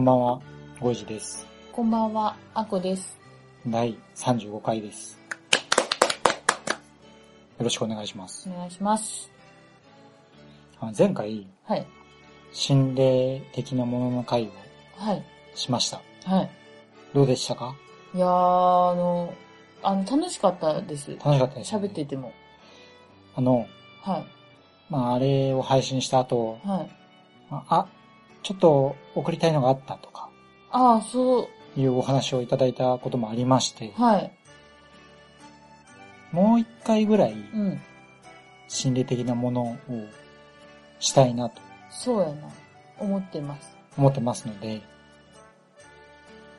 こんばんは、ゴイジです。こんばんは、あこです。第35回です。よろしくお願いします。お願いします。あ前回、はい。心霊的なものの回をはい。しました。はい。どうでしたか？いやー、あの、あの、楽しかったです。楽しかったです、ね。喋ってても。あの、はい。まあ、あれを配信した後、はい。まあ、あちょっと送りたいのがあったとか、ああ、そう、いうお話をいただいたこともありまして、はい。もう一回ぐらいうん。心霊的なものをしたいなとそうやな。思ってます。思ってますので、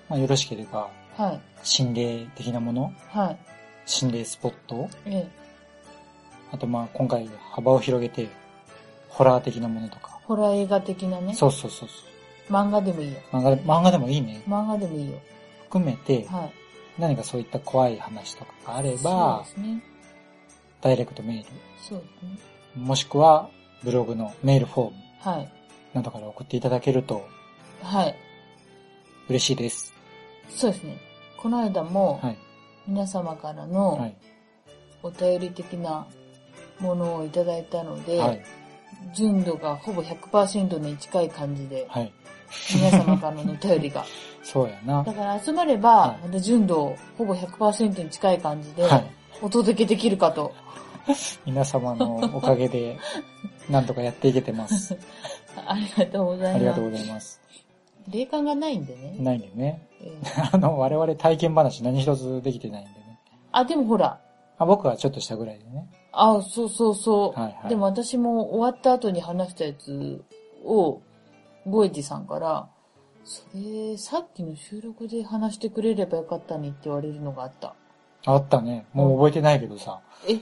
まあ、よろしければ、はい。心霊的なもの、はい。心霊スポット、ええ。あとまあ今回幅を広げて、ホラー的なものとか。ホラー映画的なね。そうそうそうそ漫画でもいいよ。う。漫画で漫画でもいいね。漫画でもいいよ。含めて、はい。何かそういった怖い話とかがあれそうばで、すね。ダイレクトメール、そうですね。もしくはブログのメールフォームはい。などから送っていただけるとはい。嬉しいです。そうですね。この間も、はい。皆様からはのい。お便り的なものをいただいたので、はい。純度がほぼ100%に近い感じで、はい。皆様からのお便りが。そうやな。だから集まればは、また純度ほぼ100%に近い感じで、はい。お届けできるかと。皆様のおかげで、なんとかやっていけてます。ありがとうございます。ありがとうございます。霊感がないんでね。ないんでね。えーあの、我々体験話何一つできてないんでね。あ、でもほら、あ僕はちょっとしたぐらいでね。あ、そうそうそう。はいはいでも私も終わった後に話したやつを、ゴエジさんから、それ、さっきの収録で話してくれればよかったねって言われるのがあった。あったね。もう覚えてないけどさ。え？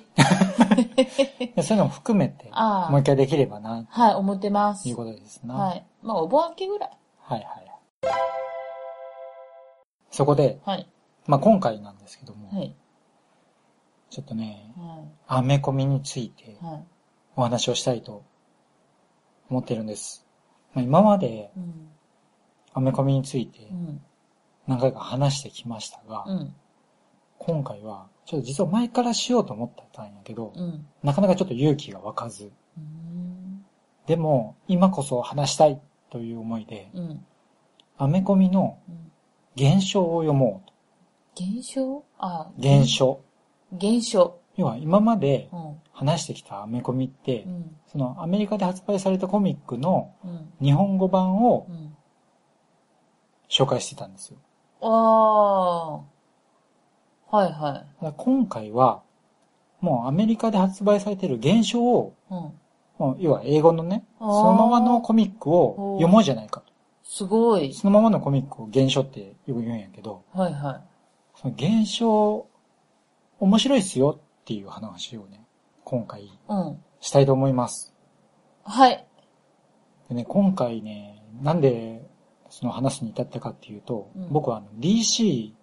いやそういうのも含めて、ああもう一回できればな、はい、思ってます。ということですな。はい。まあ、お盆明けぐらい。はいはい。そこで、はい。まあ今回なんですけども、はい。ちょっとね、はアメコミについて。お話をしたいと思ってるんです。まあ、今までうん。アメコミについてうん。何回か話してきましたが、うん。今回は、ちょっと実は前からしようと思ってたんやけど、うん。なかなかちょっと勇気が湧かず、うん。でも今こそ話したいという思いで、うん。アメコミのうん。現象を読もう現象？あ、と。現。象。現象。要は今までうん。話してきたアメコミって、うん。そのアメリカで発売されたコミックのうん。日本語版をうん。紹介してたんですよ。ああ。はいはだから今回は、もうアメリカで発売されている現象を、い。うん。もう要は英語のね、そのままのコミックを読もうじゃないかと。すごい。そのままのコミックを現象ってよく言うんやけど、はいはい。その現象、面白いっすよっていう話をね、今回うん。したいと思います。はい。でね、今回ね、なんでその話に至ったかっていうと、うん僕はあの DC っ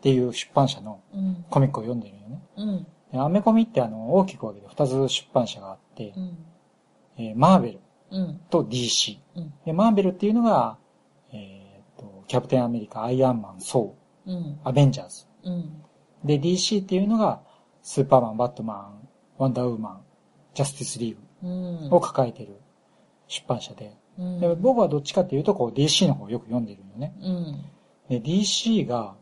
ていう出版社のうん。コミックを読んでるよね。うん。でアメコミってあの大きく分けて2つ出版社があって、うん。えーマーベルうん。と DC。うん。で、マーベルっていうのが、えーと、キャプテンアメリカ、アイアンマン、ソうんー、。アベンジャーズ。うん。で、DC っていうのが、スーパーマン、バットマン、ワンダーウーマン、ジャスティスリーうん。グを抱えてる出版社で、うん。で僕はどっちかっていうと、こう DC の方をよく読んでるよね。うん。で、DC が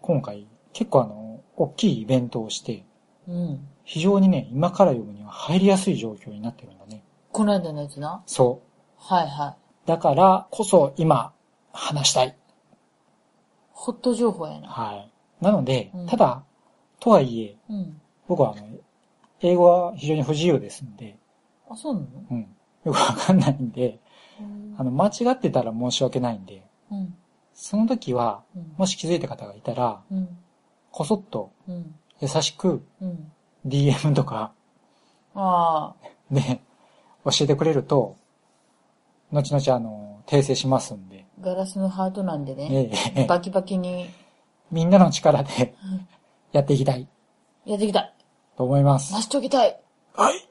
今回結構あの、大きいイベントをして、うん。非常にね、今から読むには入りやすい状況になってるんだね。この間のやつな？そう。はいはい。だからこそ今話したい。ホット情報やな。はい。なのでうん、ただ、とはいえ、うん。僕はあの、英語は非常に不自由ですんで、あ、そうなの？うん。よくわかんないんで、あの、間違ってたら申し訳ないんで、うん。その時は、うん。もし気づいた方がいたら、うん。こそっとうん。優しくうん。DM とか。で教えてくれると、後々あの、訂正しますんで、ガラスのハートなんでね。ええバキバキにみんなの力でやっていきたいやっていきたい。と思います。成し遂げたい。はい。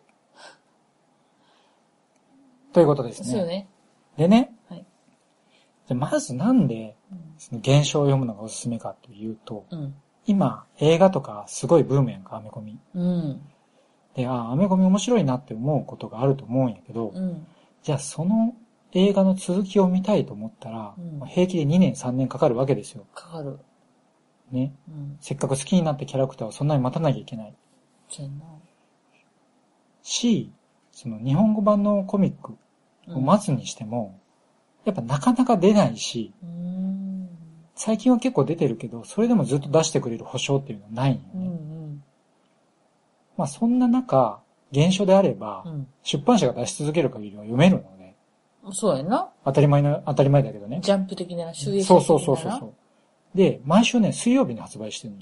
ということですね。そうよね。でね、はい。じゃあまずなんで、その現象を読むのがおすすめかというと、うん。今、映画とかすごいブームやんか、アメコミ。うん。で、あ、アメコミ面白いなって思うことがあると思うんやけど、うん。じゃあその映画の続きを見たいと思ったら、うん平気で2年3年かかるわけですよ。かかる。ね。うん。せっかく好きになったキャラクターをそんなに待たなきゃいけない。そうやな。し、その日本語版のコミックを待つにしても、やっぱなかなか出ないし、うん。最近は結構出てるけど、それでもずっと出してくれる保証っていうのはないんようね。ん。まあそんな中、現象であれば、うん。出版社が出し続ける限りは読めるので、うん。そうやな。当たり前の、当たり前だけどね。ジャンプ的な収益的なそうそうそうそう。で、毎週ね、水曜日に発売してるの。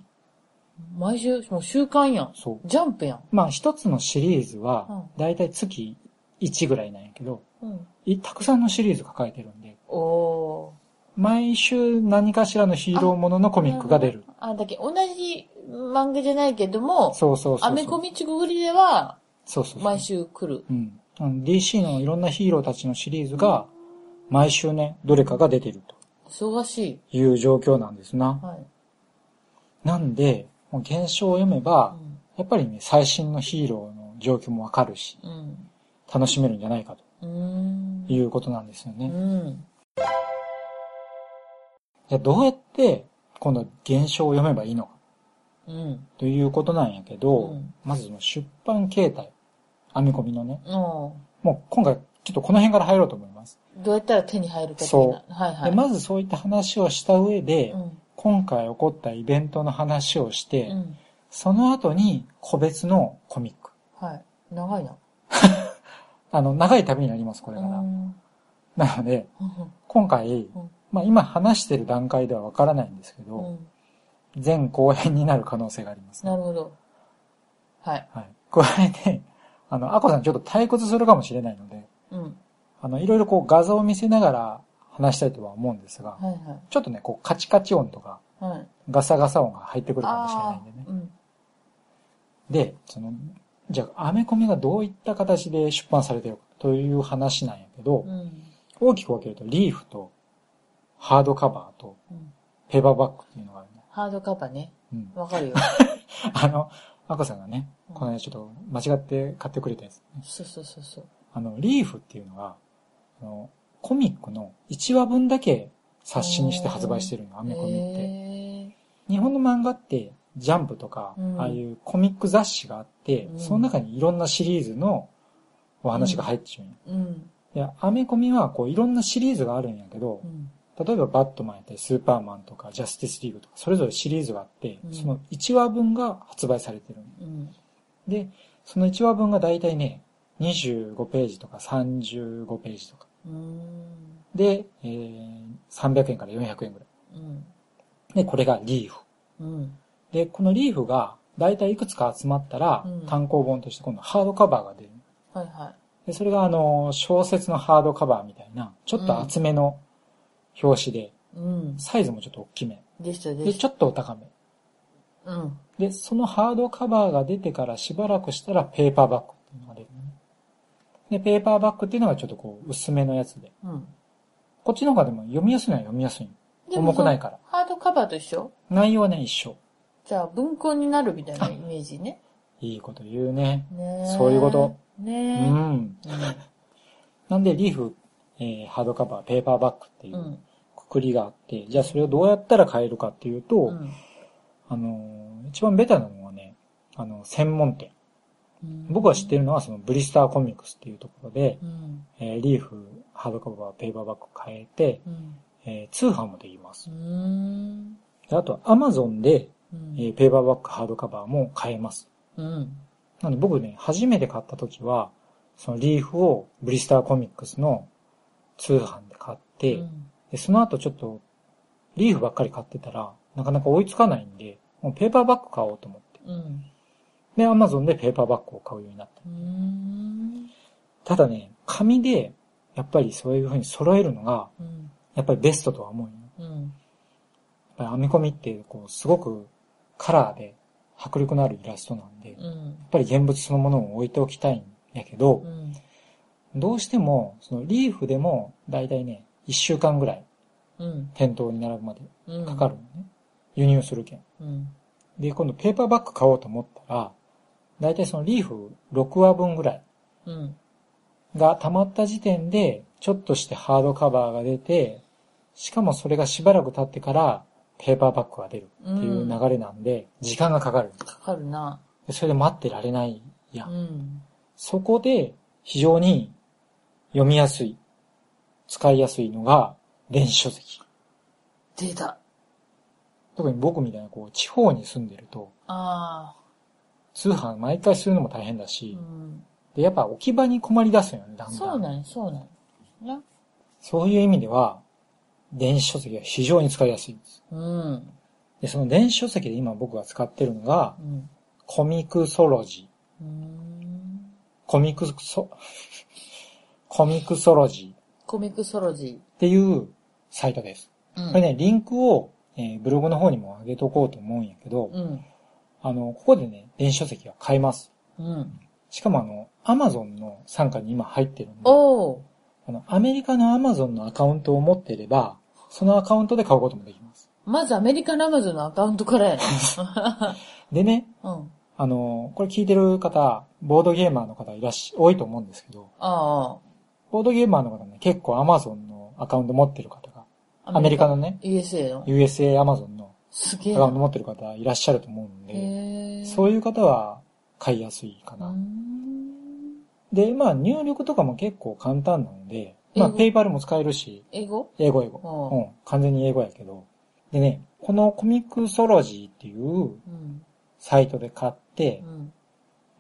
毎週、もう週刊やん。そう。ジャンプやん。まあ一つのシリーズはうん、だいたい月1ぐらいなんやけど、うん。いたくさんのシリーズ抱えてるんで、おー。毎週何かしらのヒーローもののコミックが出る。あ、だけ同じ漫画じゃないけども、そうそうそう。アメコミチグリではそうそう。毎週来る。うん。DC のいろんなヒーローたちのシリーズが、毎週ね、どれかが出てる忙しという状況なんですな。い。はい。なんで、もう現象を読めばう、ん。やっぱりね、最新のヒーローの状況もわかるし、うん。楽しめるんじゃないか。ということなんですようね。ん。じゃあどうやって、今度現象を読めばいいのかうん。ということなんやけど、うんまずその出版形態、編み込みのね、おもう今回ちょっとこの辺から入ろうと思います。どうやったら手に入るか。そうはいはい。でまずそういった話をした上で、うん。今回起こったイベントの話をして、うん。その後に個別のコミック。はい。長いな。あの、長い旅になります、これから。うん。なので、うん今回、うんまあ今話してる段階ではわからないんですけど、うん。前後編になる可能性があります、なるほど。はい。はい。加えて、あの、アコさんちょっと退屈するかもしれないので、うん。あの、いろいろこう画像を見せながら話したいとは思うんですが、はいはい。ちょっとね、こうカチカチ音とかはい。ガサガサ音が入ってくるかもしれないんでね。うん。で、その、じゃあ、アメコミがどういった形で出版されてるかという話なんやけど、うん。大きく分けると、リーフと、ハードカバーと、うん。ペーパーバッグっていうのがあるね。ハードカバーね。うん。わかるよ。あの、アコさんがね、うんこの間ちょっと間違って買ってくれたやつ、ね。そうそうそうそう。あの、リーフっていうのが、あの、コミックの1話分だけ冊子にして発売してるの、アメコミって。へ日本の漫画って、ジャンプとか、うんああいうコミック雑誌があって、うんその中にいろんなシリーズのお話が入ってしまう。ーうん。で、アメコミはこういろんなシリーズがあるんやけどう、ん。例えばバットマンやったりスーパーマンとかジャスティスリーグとか、それぞれシリーズがあって、うんその1話分が発売されてる。で、その1話分がだいたいね、25ページとか35ページとか。うん。で、えー、300円から400円ぐらい。うん。で、これがリーフ。うん。で、このリーフがだいたいいくつか集まったら、うん単行本として今度ハードカバーが出る。はいはで、それがあの、小説のハードカバーみたいな、ちょっと厚めの表紙で、い。うん。サイズもちょっと大きめ。でしたでで。ちょっとお高め。うん。で、そのハードカバーが出てからしばらくしたらペーパーバッグっていうのが出るのね。で、ペーパーバッグっていうのがちょっとこう、薄めのやつで。うん。こっちの方がでも読みやすいのは読みやすい。重くないから。ハードカバーと一緒？内容はね、一緒。じゃあ文庫になるみたいなイメージね。いいこと言うね。ねえそういうこと。うねえ。ん。なんで、リーフ、えーハードカバー、ペーパーバッグっていううんくくりがあって、じゃあそれをどうやったら買えるかっていうと、うん。あのー一番ベタなのはね、あの、専門店。うん僕が知ってるのはそのブリスターコミックスっていうところで、うん。えーリーフ、ハードカバー、ペーパーバッグ買えて、うん。えー通販もできます。うん。であと、アマゾンで、うんえーペーパーバッグ、ハードカバーも買えます。うん。なので僕ね、初めて買った時は、そのリーフをブリスターコミックスの通販で買って、うんで、その後ちょっと、リーフばっかり買ってたら、なかなか追いつかないんで、もうペーパーバッグ買おうと思って。うん。で、アマゾンでペーパーバッグを買うようになった。ただね、紙で、やっぱりそういう風に揃えるのが、うん。やっぱりベストとは思うよ。やっうん。ぱり編み込みって、こう、すごくカラーで迫力のあるイラストなんで、やっうん。ぱり現物そのものを置いておきたいんやけどう、ん。どうしても、そのリーフでも、だいたいね、1週間ぐらいうん。店頭に並ぶまでうん。かかるのね。輸入するけん。で、今度ペーパーバッグ買おうと思ったら、だいたいそのリーフ6話分ぐらいうん。が溜まった時点で、ちょっとしてハードカバーが出て、しかもそれがしばらく経ってから、ペーパーバッグが出るっていう流れなんで、時間がかかる。かかるな。でそれで待ってられないや。うんん。そこで、非常に読みやすい、使いやすいのが、電子書籍。出た。特に僕みたいな、こう、地方に住んでると、ああ。通販毎回するのも大変だうし、ん。で、やっぱ置き場に困り出すよね、だんだん。そうなんやそうなん。そういう意味では、電子書籍は非常に使いやすいんです。うん。で、その電子書籍で今僕が使ってるのがう、ん。コミクソロジうーん。ー。コミクソ、コミクソロジーコミックソロジっていうサイトです。ー。うん。これね、リンクを、えーブログの方にも上げとこうと思うんやけど、うん。あの、ここでね、電子書籍が買えます。うん。しかもあの、アマゾンの参加に今入ってるんで、おー。あの、アメリカのアマゾンのアカウントを持っていれば、そのアカウントで買うこともできます。まずアメリカのアマゾンのアカウントからやな。でね、うん。あの、これ聞いてる方、ボードゲーマーの方いらっし、多いと思うんですけど、あボードゲーマーの方ね、結構アマゾンのアカウント持ってる方が、あ。アメリカのね、USA の USA アマゾンのすげえな。アカウント持ってる方いらっしゃると思うんで、そういう方は買いやすいかな。ん。で、まあ入力とかも結構簡単なので、まあペイパルも使えるし、英語？英語英語。ううん、完全に英語やけど。でね、このコミックソロジーっていううん。サイトで買って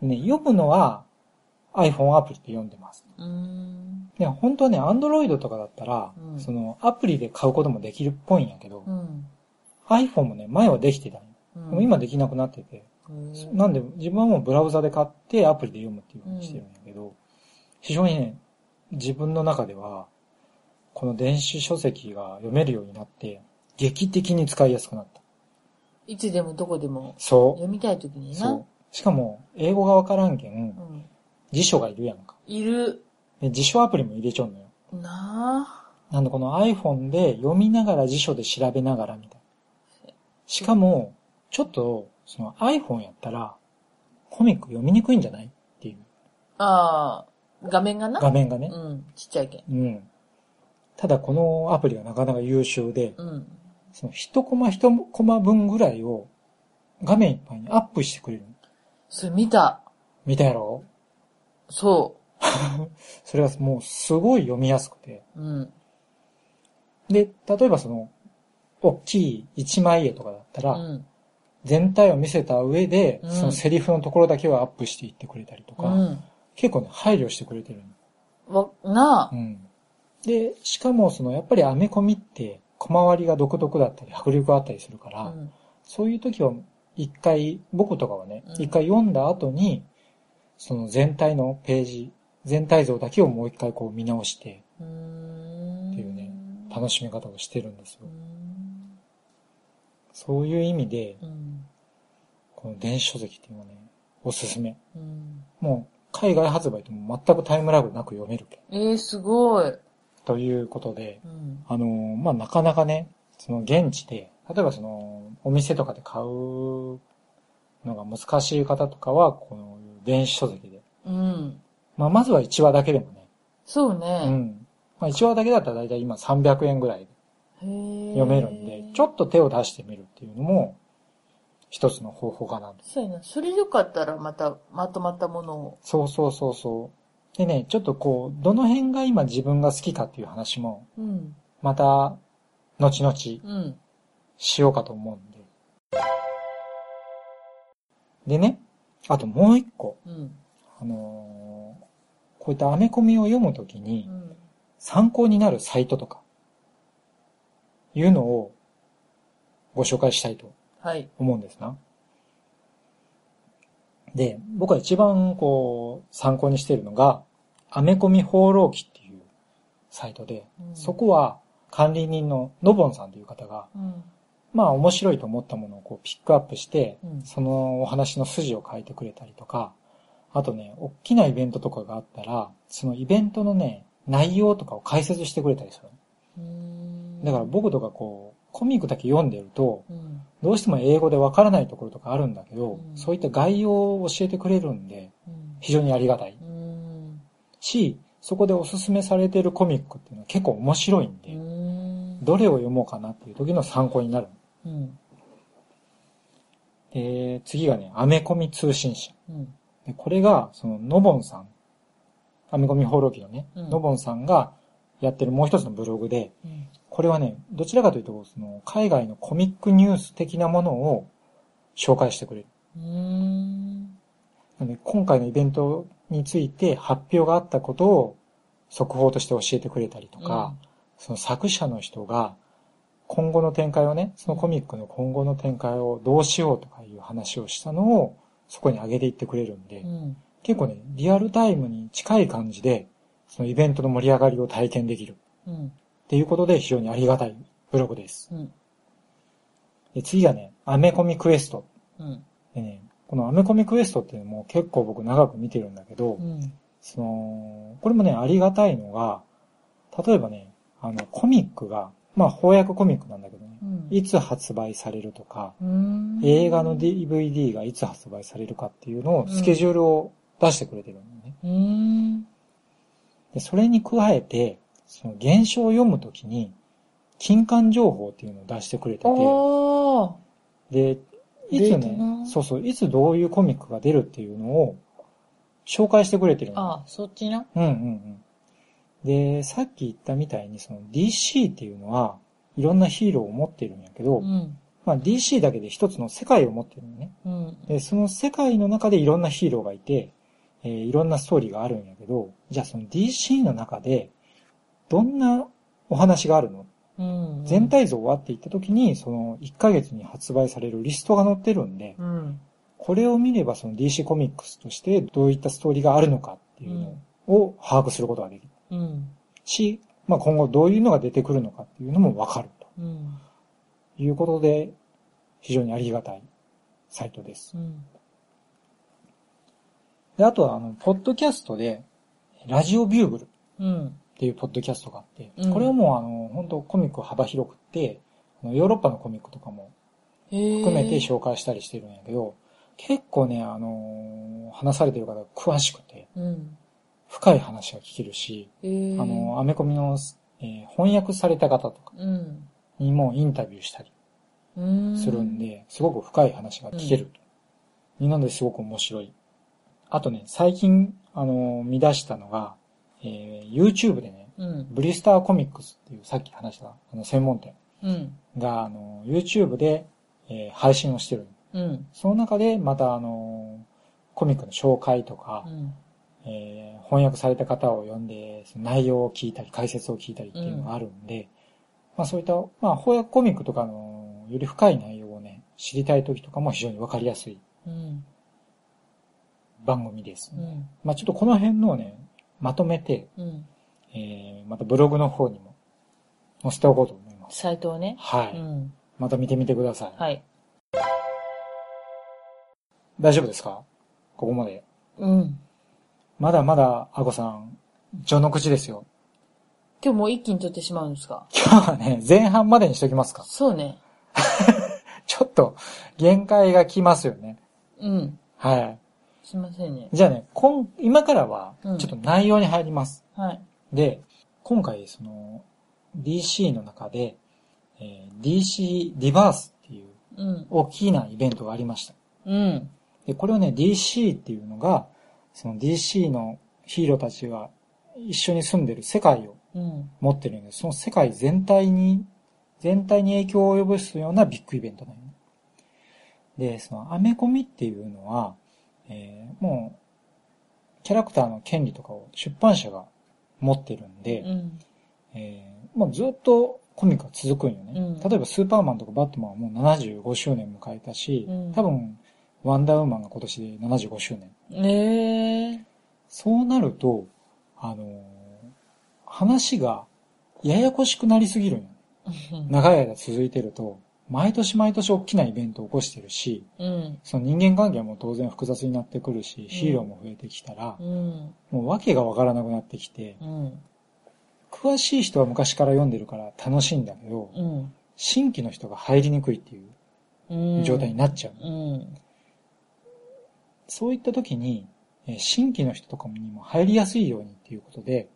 う、ん。ね、読むのは iPhone アプリで読んでます。うーん。で、本当はね、Android とかだったら、うんそのアプリで買うこともできるっぽいんやけど、うん。iPhone もね、前はできてたんようんでも今できなくなってて、うんなんで自分はもうブラウザで買ってアプリで読むっていう風にしてるんやけど、非常にね、自分の中では、この電子書籍が読めるようになって、劇的に使いやすくなった。いつでもどこでもそ読みたいときにう。な。そう。しかも、英語がわからんけん、うん。辞書がいるやんか。いる。で辞書アプリも入れちゃうのよ。ななんでこの iPhone で読みながら辞書で調べながらみたいな。しかも、ちょっと、その iPhone やったら、コミック読みにくいんじゃない？っていうあ。ああ。画面がな？画面がね。うん。ちっちゃいけん。うん。ただこのアプリがなかなか優秀で、うん。その一コマ一コマ分ぐらいを画面いっぱいにアップしてくれる。それ見た。見たやろ？そ それがもうすごい読みやすくて。う。うん。で、例えばその、大きい一枚絵とかだったら、うん。全体を見せた上で、うんそのセリフのところだけをアップしていってくれたりとか、うん。結構ね、配慮してくれてるの。わ、なあ。うん。で、しかもその、やっぱりアメコミって、小回りが独特だったり、迫力があったりするから、うん。そういう時は、一回、僕とかはねうん、一回読んだ後に、その全体のページ、全体像だけをもう一回こう見直して。っていうね楽しみ方をしてるんですよ。そういう意味で、うん。この電子書籍っていうのはね、おすすめ。うん。もう、海外発売とも全くタイムラグなく読める。えー、すごい。ということで、うん。あのーまあ、なかなかね、その現地で、例えばその、お店とかで買うのが難しい方とかは、この電子書籍で。うん。まあ、まずは1話だけでもね、そううね。ん。まあ、1話だけだったらだいたい今300円ぐらい読めるんで、ちょっと手を出してみるっていうのも、一つの方法かなと。そうやな。それよかったらまたまとまったものを。そうそうそうそう。でね、ちょっとこう、どの辺が今自分が好きかっていう話も、うん。また、後々うん。しようかと思うんで。でね、あともう一個、うん。あのーこういったアメコミを読むときにう、ん。参考になるサイトとか、いうのをご紹介したいとはい。思うんですな。で、僕は一番こう参考にしているのが、アメコミ放浪記っていうサイトで、うんそこは管理人ののぼんさんという方が、うん。まあ面白いと思ったものをこうピックアップして、うんそのお話の筋を書いてくれたりとか、あとね、大きなイベントとかがあったら、そのイベントのね、内容とかを解説してくれたりする。だから僕とかこう、コミックだけ読んでると、うん。どうしても英語でわからないところとかあるんだけど、うんそういった概要を教えてくれるんで、うん。非常にありがたい。うん。し、そこでおすすめされているコミックっていうのは結構面白いんうで、ん。どれを読もうかなっていう時の参考になる。うん。で、次がね、アメコミ通信社。うん。でこれが、その、のぼんさん、アメコミ放浪記のね、うんのぼんさんがやってるもう一つのブログで、うん。これはね、どちらかというと、その、海外のコミックニュース的なものを紹介してくれる。うん。なので今回のイベントについて発表があったことを速報として教えてくれたりとか、その作者の人が今後の展開をね、そのコミックの今後の展開をどうしようとかいう話をしたのをそこに上げていってくれるんで、うん。結構ね、リアルタイムに近い感じで、そのイベントの盛り上がりを体験できるうん。っていうことで非常にありがたいブログです。うん。で次がね、アメコミクエスト。うん。でね、このアメコミクエストっていうのも結構僕長く見てるんだけど、うん。その、これもね、ありがたいのが、例えばね、あの、コミックが、まあ翻訳コミックなんだけどね、うん。いつ発売されるとか、うん映画の DVD がいつ発売されるかっていうのを、スケジュールを出してくれてるんだよね。うん。で、それに加えて、その現象を読むときに、金刊情報っていうのを出してくれてて。で、いつねな、そうそう、いつどういうコミックが出るっていうのを紹介してくれてるの。あ、そっちな。うんうんうん。で、さっき言ったみたいに、その DC っていうのは、いろんなヒーローを持ってるんやけど、うん。まあ DC だけで一つの世界を持ってるのね。うん。で、その世界の中でいろんなヒーローがいて、えーいろんなストーリーがあるんやけど、じゃあその DC の中で、どんなお話があるの？うん。全体像はって言った時に、その1ヶ月に発売されるリストが載ってるんで、うん。これを見ればその DC コミックスとしてどういったストーリーがあるのかっていうのを把握することができるうん。し、まあ今後どういうのが出てくるのかっていうのもわかるうん。ということで、非常にありがたいサイトです。うん。で、あとはあの、ポッドキャストで、ラジオビューグルっうん。ていうポッドキャストがあって、うんこれはもうあの、本当コミック幅広くって、ヨーロッパのコミックとかも含含めて紹介したりしてるんやけど、結構ね、あのー話されてる方が詳しくて、うん。深い話が聞けるし、えー、あの、アメコミの、えー翻訳された方とかうん。にもインタビューしたりうん。するんで、すごく深い話が聞けると。なのですごく面白い。あとね、最近、あの、見出したのが、えー YouTube でね、うん。ブリスターコミックスっていうさっき話したあの専門店うん。が、あの、YouTube で、えー配信をしてる。うん。その中でまたあの、コミックの紹介とか、うん。えー翻訳された方を呼んで、その内容を聞いたり、解説を聞いたりっていうのがあるんで、まあそういった、まあ翻訳コミックとかのより深い内容をね、知りたい時とかも非常にわかりやすいうん。番組です、ねうん。まあちょっとこの辺のをね、まとめて、うん。えー、またブログの方にも載せておこうと思います。サイトをね。はい。うん。また見てみてください。はい。大丈夫ですか？ここまで。うん。まだまだ、あこさん、序の口ですよ。今日もう一気に撮ってしまうんですか？今日はね、前半までにしときますか。そうね。ちょっと、限界が来ますよね。うん。はい。すいませんね。じゃあね、今、今からはうん、ちょっと内容に入ります。はい。で、今回、その、DC の中で、えー DC リバースっていううん。大きなイベントがありました。うん。で、これをね、DC っていうのが、その DC のヒーローたちが一緒に住んでる世界をうん。持ってるんで、その世界全体に、全体に影響を及ぼすようなビッグイベントなんよね。で、そのアメコミっていうのは、えーもう、キャラクターの権利とかを出版社が持ってるんで、うん。えーまあ、ずっとコミックが続くんよね。うん例えばスーパーマンとかバットマンはもう75周年迎えたし、うん多分ワンダーウーマンが今年で75周年。ええそうなると、あのー話がややこしくなりすぎるんよね。長い間続いてると、毎年毎年大きなイベントを起こしてるし、うん。その人間関係も当然複雑になってくるし、ヒーローも増えてきたら、うん。もう訳がわからなくなってきて、うん。詳しい人は昔から読んでるから楽しいんだけど、うん。新規の人が入りにくいっていううん。状態になっちゃう。うん。そういった時に、えー新規の人とかにも入りやすいようにっていうことで、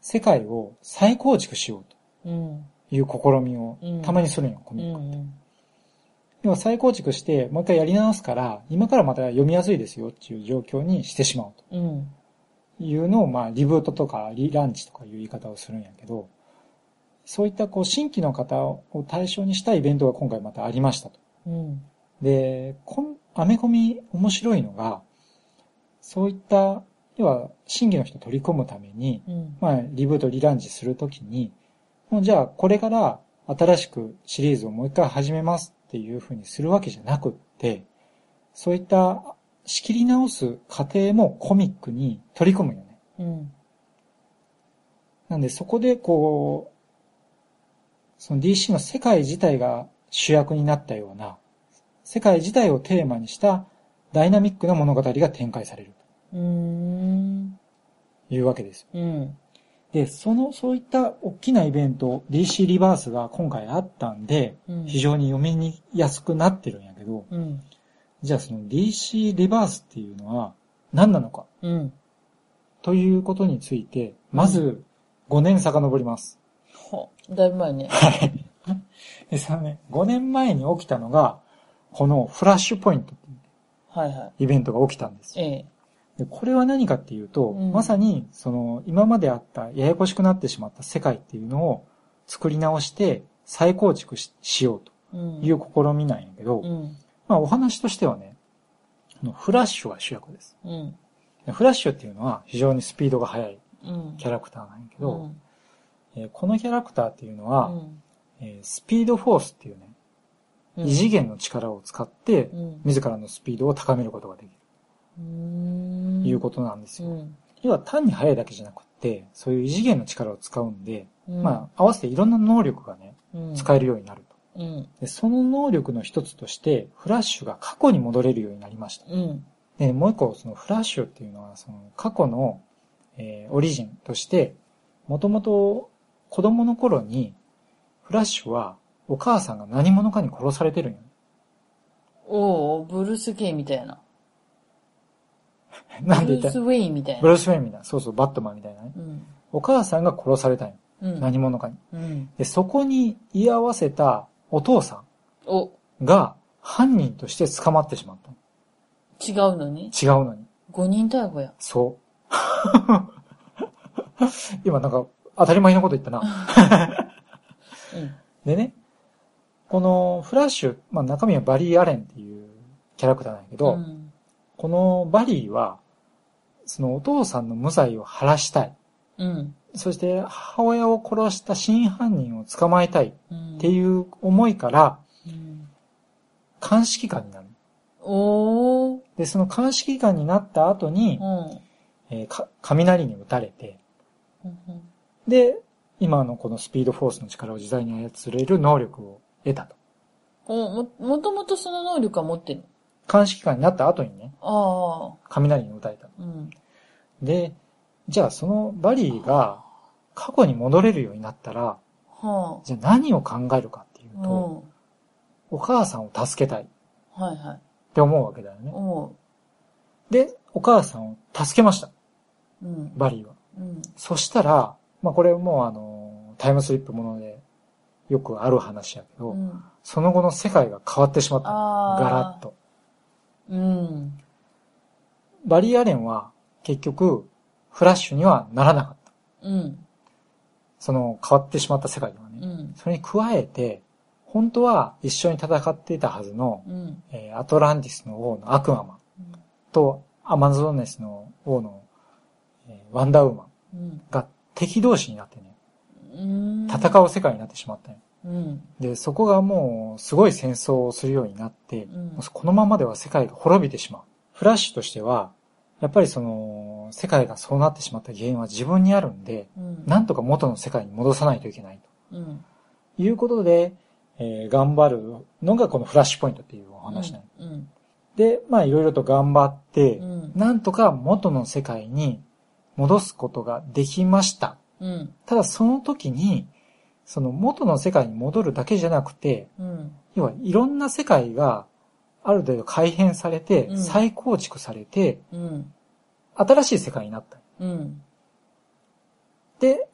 世界を再構築しよううん。という試みをうんたまにするんよ、コうミック。ん。要は再構築して、もう一回やり直すから、今からまた読みやすいですよっていう状況にしてしまううん。というのを、まあ、リブートとかリランチとかいう言い方をするんやけど、そういったこう、新規の方を対象にしたイベントが今回またありましたと。うん。で、こん、アメコミ面白いのが、そういった、要は、新規の人を取り込むために、うん。まあ、リブート、リランチするときに、もうじゃあ、これから新しくシリーズをもう一回始めますっていうふうにするわけじゃなくって、そういった仕切り直す過程もコミックに取り込むよね。うん。なんで、そこでこう、その DC の世界自体が主役になったような、世界自体をテーマにしたダイナミックな物語が展開されるうん。というわけですよ。うん。で、その、そういった大きなイベント、DC リバースが今回あったんで、うん非常に読みにやすくなってるんやけど、うん。じゃあその DC リバースっていうのは何なのかうん。ということについて、まず5年遡ります。は、だいぶ前ね。はい。で、そのね、5年前に起きたのが、このフラッシュポイントっていうはいはい。イベントが起きたんですよ。ええ。でこれは何かっていうと、うんまさに、その、今まであった、ややこしくなってしまった世界っていうのを作り直して再構築ししよううん。という試みなんやけど、うん。まあお話としてはね、フラッシュが主役です。うん。でフラッシュっていうのは非常にスピードが速いうん。キャラクターなんやけど、うん。えーこのキャラクターっていうのうは、ん。えースピードフォースっていうね、うん異次元の力を使ってう、ん。自らのスピードを高めることができるいうことなんですよ。うん。要は単に速いだけじゃなくって、そういう異次元の力を使うんで、うん。まあ、合わせていろんな能力がね、うん、使えるようになると。うん。で、その能力の一つとして、フラッシュが過去に戻れるようになりました。うん。で、もう一個、そのフラッシュっていうのは、その過去の、えーオリジンとして、もともと子供の頃に、フラッシュはお母さんが何者かに殺されてるんよ。おおブルース・ゲイみたいな。なんで言った？ブルース・ウェインみたいな。ブルース・ウェインみたいな。そうそう、バットマンみたいなね。うん。お母さんが殺されたんよ。うん。何者かに。うん。で、そこに居合わせたお父さお、んが犯人として捕まってしまったの。違うのに？違うのに。五人逮捕や。そう。今なんか当たり前のこと言ったな。うん。でね、このフラッシュ、まあ中身はバリー・アレンっていうキャラクターなんやけど、うん。このバリーは、そのお父さんの無罪を晴らしたい。うん。そして母親を殺した真犯人を捕まえたいうん。っていう思いからうん。監視機関になる。おー。で、その監視機関になった後にう、ん。えーか雷に打たれて、うんで、今のこのスピードフォースの力を自在に操れる能力を得たと。おも、もともとその能力は持ってる。監視機関になった後にね。雷に打たれた。うん。で、じゃあそのバリーが過去に戻れるようになったら、はじゃあ何を考えるかっていあ。うと、お母さんを助けたいっうん。はいはい。て思うわけだよね。思で、お母さんを助けました、う。うん。バリーは。うん。そしたら、まあこれもうあの、タイムスリップものでよくある話やけど、うん。その後の世界が変わってしまったガラッと。うん。バリー・アレンは結局、フラッシュにはならなかった。うん。その変わってしまった世界ではね。うん。それに加えて、本当は一緒に戦っていたはずの、うん。えーアトランティスの王のアクアマンとアマゾネスの王の、えーワンダーウーマンうん。が敵同士になってね、ううん。戦う世界になってしまったんよ。うん。で、そこがもう、すごい戦争をするようになって、うんこのままでは世界が滅びてしまう。フラッシュとしては、やっぱりその、世界がそうなってしまった原因は自分にあるんで、うん。なんとか元の世界に戻さないといけないうん。ということで、えー頑張るのがこのフラッシュポイントっていうお話なんようん。で、まあいろいろと頑張って、うん。なんとか元の世界に戻すことができました。うん。ただその時に、その元の世界に戻るだけじゃなくて、うん。要はいろんな世界がある程度改変されて、うん再構築されて、うん。新しい世界になった。うん。で、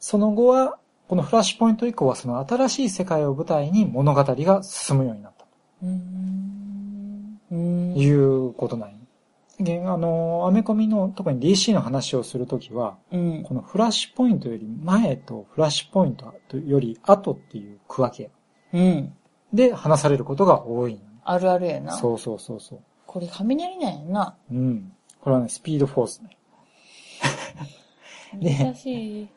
その後は、このフラッシュポイント以降はその新しい世界を舞台に物語が進むようになったいうことなんあの、アメコミの特に DC の話をするときは、うん。このフラッシュポイントより前とフラッシュポイントより後っていう区分けうん。で話されることが多いあるあるやな。そうそうそうそう。これ雷なんやな。うん。これはね、スピードフォースね。で 難しい。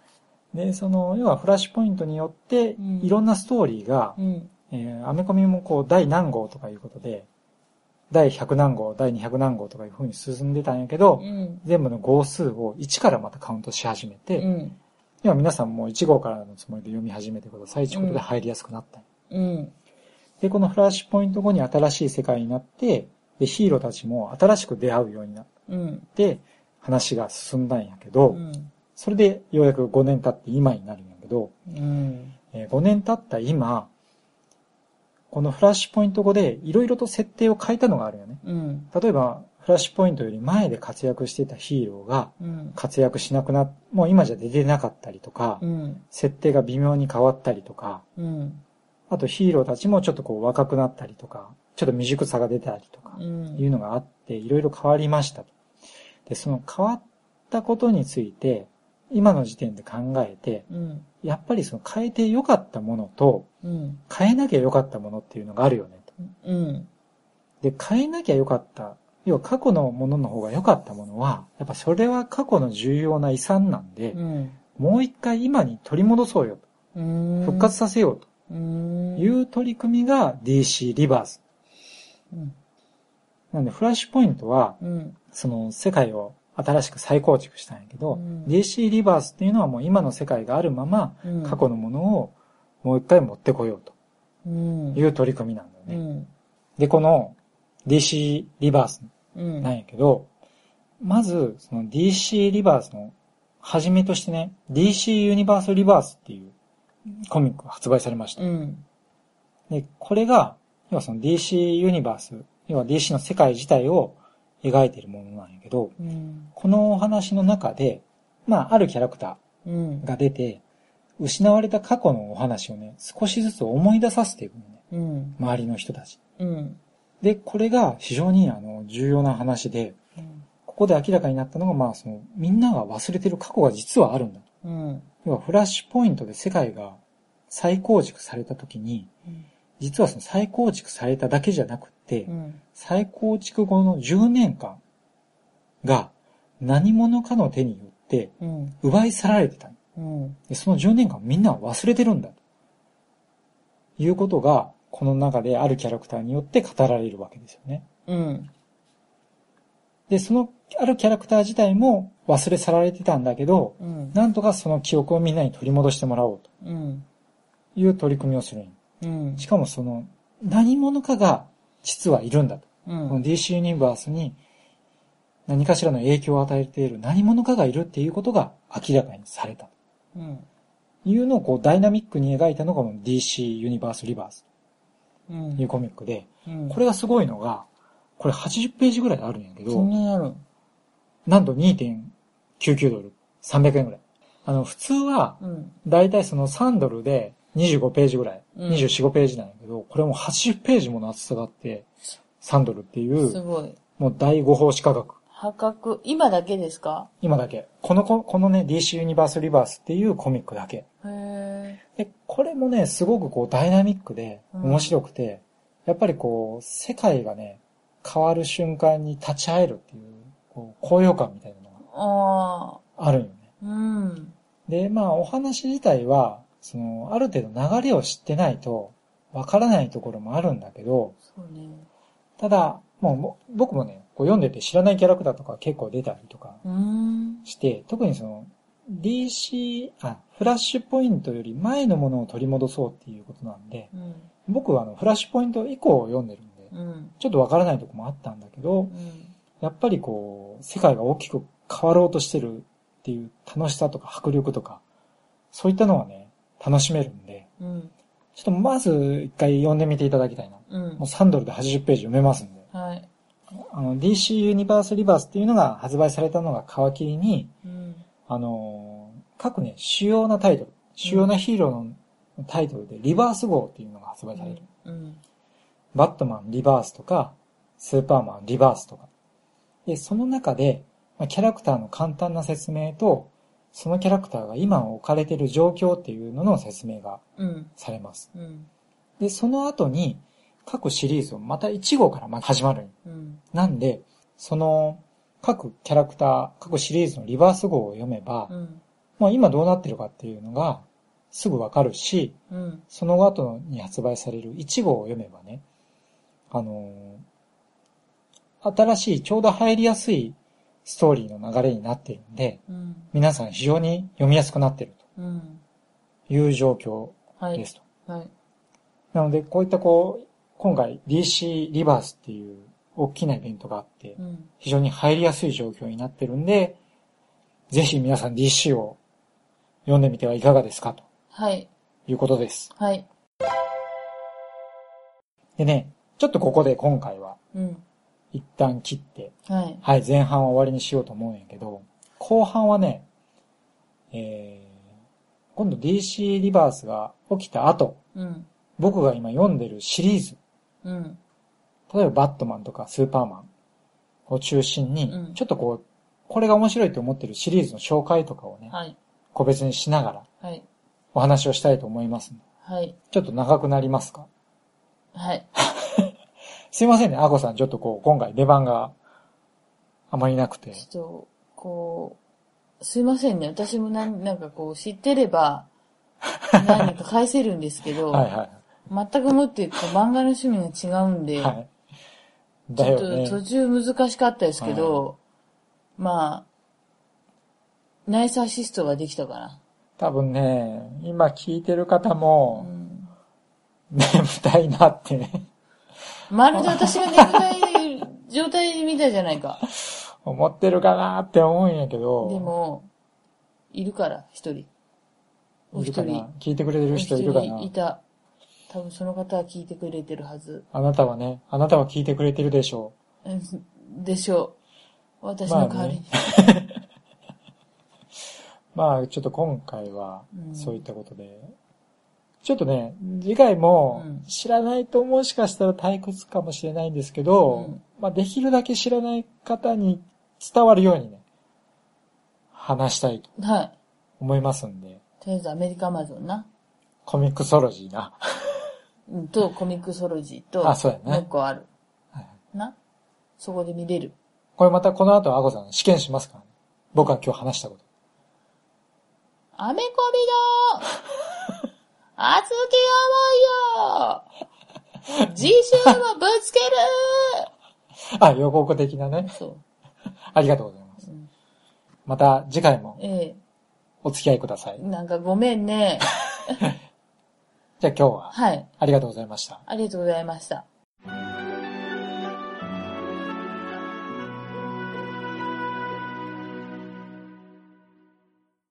で、その、要はフラッシュポイントによってうん、いろんなストーリーが、うん。えーアメコミもこう、第何号とかいうことで、第100何号、第200何号とかいう風に進んでたんやけど、うん。全部の号数を1からまたカウントし始めて、うん。今皆さんも1号からのつもりで読み始めてくださいということで入りやすくなったうん。で、このフラッシュポイント後に新しい世界になって、で、ヒーローたちも新しく出会うようになっうん。て、話が進んだんやけど、うん。それでようやく5年経って今になるんやけど、うん。えー5年経った今、このフラッシュポイント後でいろいろと設定を変えたのがあるよね。うん。例えば、フラッシュポイントより前で活躍してたヒーローがうん。活躍しなくなっ、もう今じゃ出てなかったりとか、うん。設定が微妙に変わったりとか、うん。あとヒーローたちもちょっとこう若くなったりとか、ちょっと未熟さが出たりとか、うん。いうのがあって、いろいろ変わりましたと。で、その変わったことについて、今の時点で考えて、うん。やっぱりその変えて良かったものと、うん。変えなきゃ良かったものっていうのがあるよねと。うん。で、変えなきゃ良かった、要は過去のものの方が良かったものは、やっぱそれは過去の重要な遺産なんで、うん。もう一回今に取り戻そうよと。うん。復活させようとうん。いう取り組みが DC リバース。うん。なんで、フラッシュポイントは、うん。その世界を新しく再構築したんやけど、うん DC リバースっていうのはもう今の世界があるまま、うん。過去のものをもう一回持ってこようとうん。いう取り組みなんだよね。うん。で、この DC リバースうん。なんやけど、まず、その DC リバースの、はじめとしてね、DC ユニバースリバースっていうコミックが発売されました。うん。で、これが、要はその DC ユニバース、要は DC の世界自体を描いているものなんやけど、うん。このお話の中で、まあ、あるキャラクタうんー。が出て、失われた過去のお話をね、少しずつ思い出させていくのね。うん。周りの人たち。うん。で、これが非常にあの、重要な話で、ここで明らかになったのが、まあ、その、みんなが忘れてる過去が実はあるんだと。うん。要は、フラッシュポイントで世界が再構築された時に、実はその再構築されただけじゃなくって、うん。再構築後の10年間が何者かの手によってうん。奪い去られてた。うん。でその10年間みんなは忘れてるんだ。ということが、この中であるキャラクターによって語られるわけですよね。うん。で、そのあるキャラクター自体も忘れ去られてたんだけど、うん。なんとかその記憶をみんなに取り戻してもらおうとうん。いう取り組みをするうん。しかもその何者かが実はいるんだと。うこのん。DC ユニバースに何かしらの影響を与えている何者かがいるっていうことが明らかにされた。うん。いうのをこうダイナミックに描いたのがこの DC ユニバースリバースうん。というコミックで、うん。これがすごいのが、これ80ページぐらいあるんやけどそん、なにあるなんと2.99ドル、300円ぐらい。あの、普通は、うん。だいたいその3ドルで25ページぐらい、うん24、5ページなんやけど、これも80ページもの厚さがあって、3ドルっていう、すごい。もう第5奉仕価格。破格、今だけですか？今だけ。このこ、このね、DC ユニバースリバースっていうコミックだけ。へえ。で、これもね、すごくこうダイナミックでうん面白くて、やっぱりこう、世界がね、変わる瞬間に立ち会えるっていう、こう、高揚感みたいなのがああ。あるんよね。うん。で、まあお話自体は、その、ある程度流れを知ってないと、わからないところもあるんだけど、そうね。ただ、もうも僕もね、こう読んでて知らないキャラクターとか結構出たりとか。して、特にその、DC、あ、フラッシュポイントより前のものを取り戻そうっていうことなんで、うん。僕はあの、フラッシュポイント以降を読んでるんで、うん。ちょっとわからないとこもあったんだけどう、ん。やっぱりこう、世界が大きく変わろうとしてるっていう楽しさとか迫力とか、そういったのはね、楽しめるんで、うん。ちょっとまず一回読んでみていただきたいな。うんもう。3ドルで80ページ読めますんで。はい。あの、DC ユニバースリバースっていうのが発売されたのが皮切りに、うん。あのー各ね、主要なタイトル、主要なヒーローのタイトルでリバース号っていうのが発売される。うん。バットマンリバースとか、スーパーマンリバースとか。で、その中で、まあキャラクターの簡単な説明と、そのキャラクターが今置かれている状況っていうのの説明がうん。されます。うん。で、その後に、各シリーズをまた1号からまた始まる。うん。なんで、その、各キャラクター、各シリーズのリバース号を読めば、うん。まあ今どうなってるかっていうのがすぐわかるし、うん。その後に発売される1号を読めばね、あのー新しいちょうど入りやすいストーリーの流れになっているんで、うん。皆さん非常に読みやすくなっているうん。という状況はいで。すと。はい。なので、こういったこう、今回 DC リバースっていう大きなイベントがあってう、ん。非常に入りやすい状況になってるんで、ぜひ皆さん DC を読んでみてはいかがですかとはい。いうことです。はい。でね、ちょっとここで今回はうん。一旦切って、はい。はい、前半は終わりにしようと思うんやけど、後半はね、えー、今度 DC リバースが起きた後、うん。僕が今読んでるシリーズ、うん。例えばバットマンとかスーパーマンを中心に、うんちょっとこう、これが面白いと思ってるシリーズの紹介とかをね、はい。個別にしながらはい。お話をしたいと思いますはい。ちょっと長くなりますか？はい。すいませんね、アコさん、ちょっとこう、今回出番があまりなくて。ちょっと、こう、すいませんね。私もなんなんかこう、知ってれば、何か返せるんですけど、はいは全くもってこう漫画の趣味が違うんで、い。はい。ちょっと。途中難しかったですけど、まあ、ナイスアシストができたかな。多分ね、今聞いてる方うも、ん、眠たいなって まるで私が眠たい状態みたいじゃないか。思ってるかなって思うんやけど、でも、いるから、一人。お一人な？聞いてくれてる人いるかな？人いた。多分その方は聞いてくれてるはず。あなたはね、あなたは聞いてくれてるでしょうんでしょう。私の代わりに。う。まあ、ちょっと今回はう、んそういったことで、ちょっとね、次回もうん知らないともしかしたら退屈かもしれないんですけど、うんまあできるだけ知らない方に伝わるようにね、話したいとはい。思いますんで、とりあえずアメリカアマゾンな。コミックソロジーな。うんと、コミックソロジーと、あそうやねもう一個ある。はいな？そこで見れる。これまたこの後、アゴさん試験しますからね。僕は今日話したこと。アメコミだー熱き思いよ次週もぶつける あ、予告的なねー。そう。ありがとうございます。うんまた次回もえお付き合いくださいえ。なんかごめんね。じゃあ今日ははい。ありがとうございました。ありがとうございました。